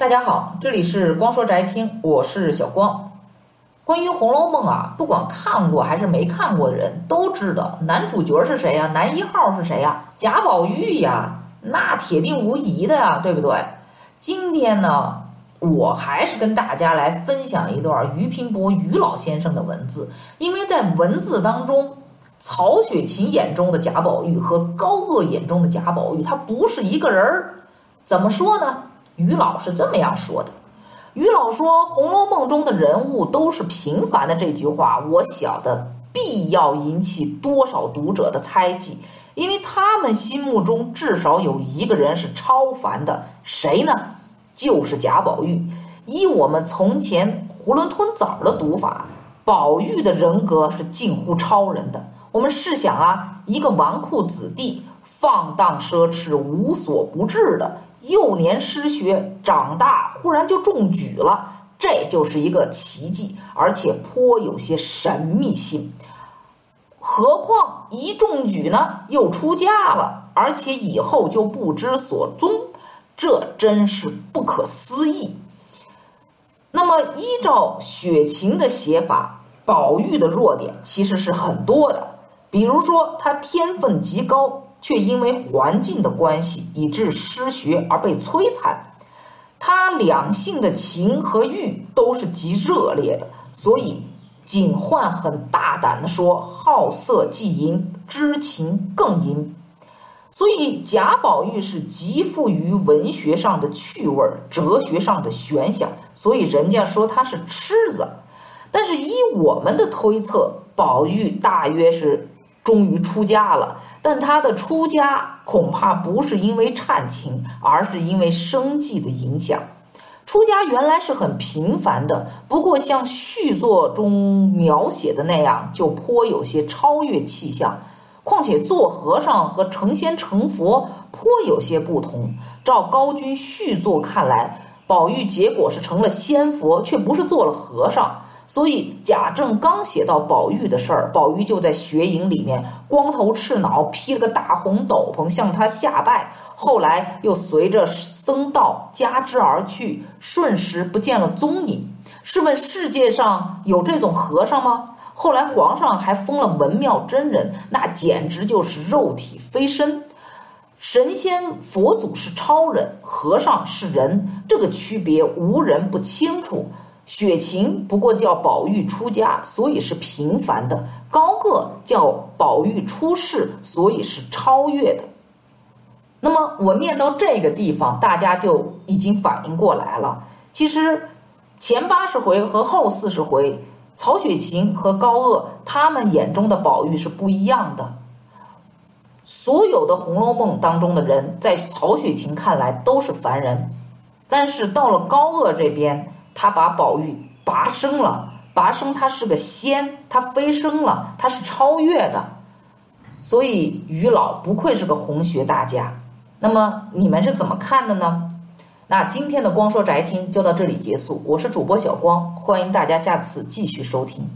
大家好，这里是光说宅听，我是小光。关于《红楼梦》啊，不管看过还是没看过的人都知道男主角是谁呀？男一号是谁呀？贾宝玉呀，那铁定无疑的呀，对不对？今天呢，我还是跟大家来分享一段俞平伯俞老先生的文字，因为在文字当中，曹雪芹眼中的贾宝玉和高鹗眼中的贾宝玉，他不是一个人儿。怎么说呢？于老是这么样说的。于老说，《红楼梦》中的人物都是平凡的这句话，我晓得必要引起多少读者的猜忌，因为他们心目中至少有一个人是超凡的，谁呢？就是贾宝玉。以我们从前囫囵吞枣的读法，宝玉的人格是近乎超人的。我们试想啊，一个纨绔子弟，放荡奢侈，无所不至的。幼年失学，长大忽然就中举了，这就是一个奇迹，而且颇有些神秘性。何况一中举呢，又出家了，而且以后就不知所踪，这真是不可思议。那么，依照雪晴的写法，宝玉的弱点其实是很多的，比如说他天分极高。却因为环境的关系，以致失学而被摧残。他两性的情和欲都是极热烈的，所以警幻很大胆地说：“好色即淫，知情更淫。”所以贾宝玉是极富于文学上的趣味、哲学上的玄想，所以人家说他是痴子。但是依我们的推测，宝玉大约是。终于出家了，但他的出家恐怕不是因为忏情，而是因为生计的影响。出家原来是很平凡的，不过像续作中描写的那样，就颇有些超越气象。况且做和尚和成仙成佛颇有些不同。照高君续作看来，宝玉结果是成了仙佛，却不是做了和尚。所以贾政刚写到宝玉的事儿，宝玉就在雪影里面光头赤脑，披了个大红斗篷向他下拜。后来又随着僧道加之而去，瞬时不见了踪影。试问世界上有这种和尚吗？后来皇上还封了文庙真人，那简直就是肉体飞身。神仙佛祖是超人，和尚是人，这个区别无人不清楚。雪晴不过叫宝玉出家，所以是平凡的；高鹗叫宝玉出世，所以是超越的。那么我念到这个地方，大家就已经反应过来了。其实前八十回和后四十回，曹雪芹和高鹗他们眼中的宝玉是不一样的。所有的《红楼梦》当中的人，在曹雪芹看来都是凡人，但是到了高鹗这边。他把宝玉拔升了，拔升他是个仙，他飞升了，他是超越的，所以于老不愧是个红学大家。那么你们是怎么看的呢？那今天的光说宅听就到这里结束，我是主播小光，欢迎大家下次继续收听。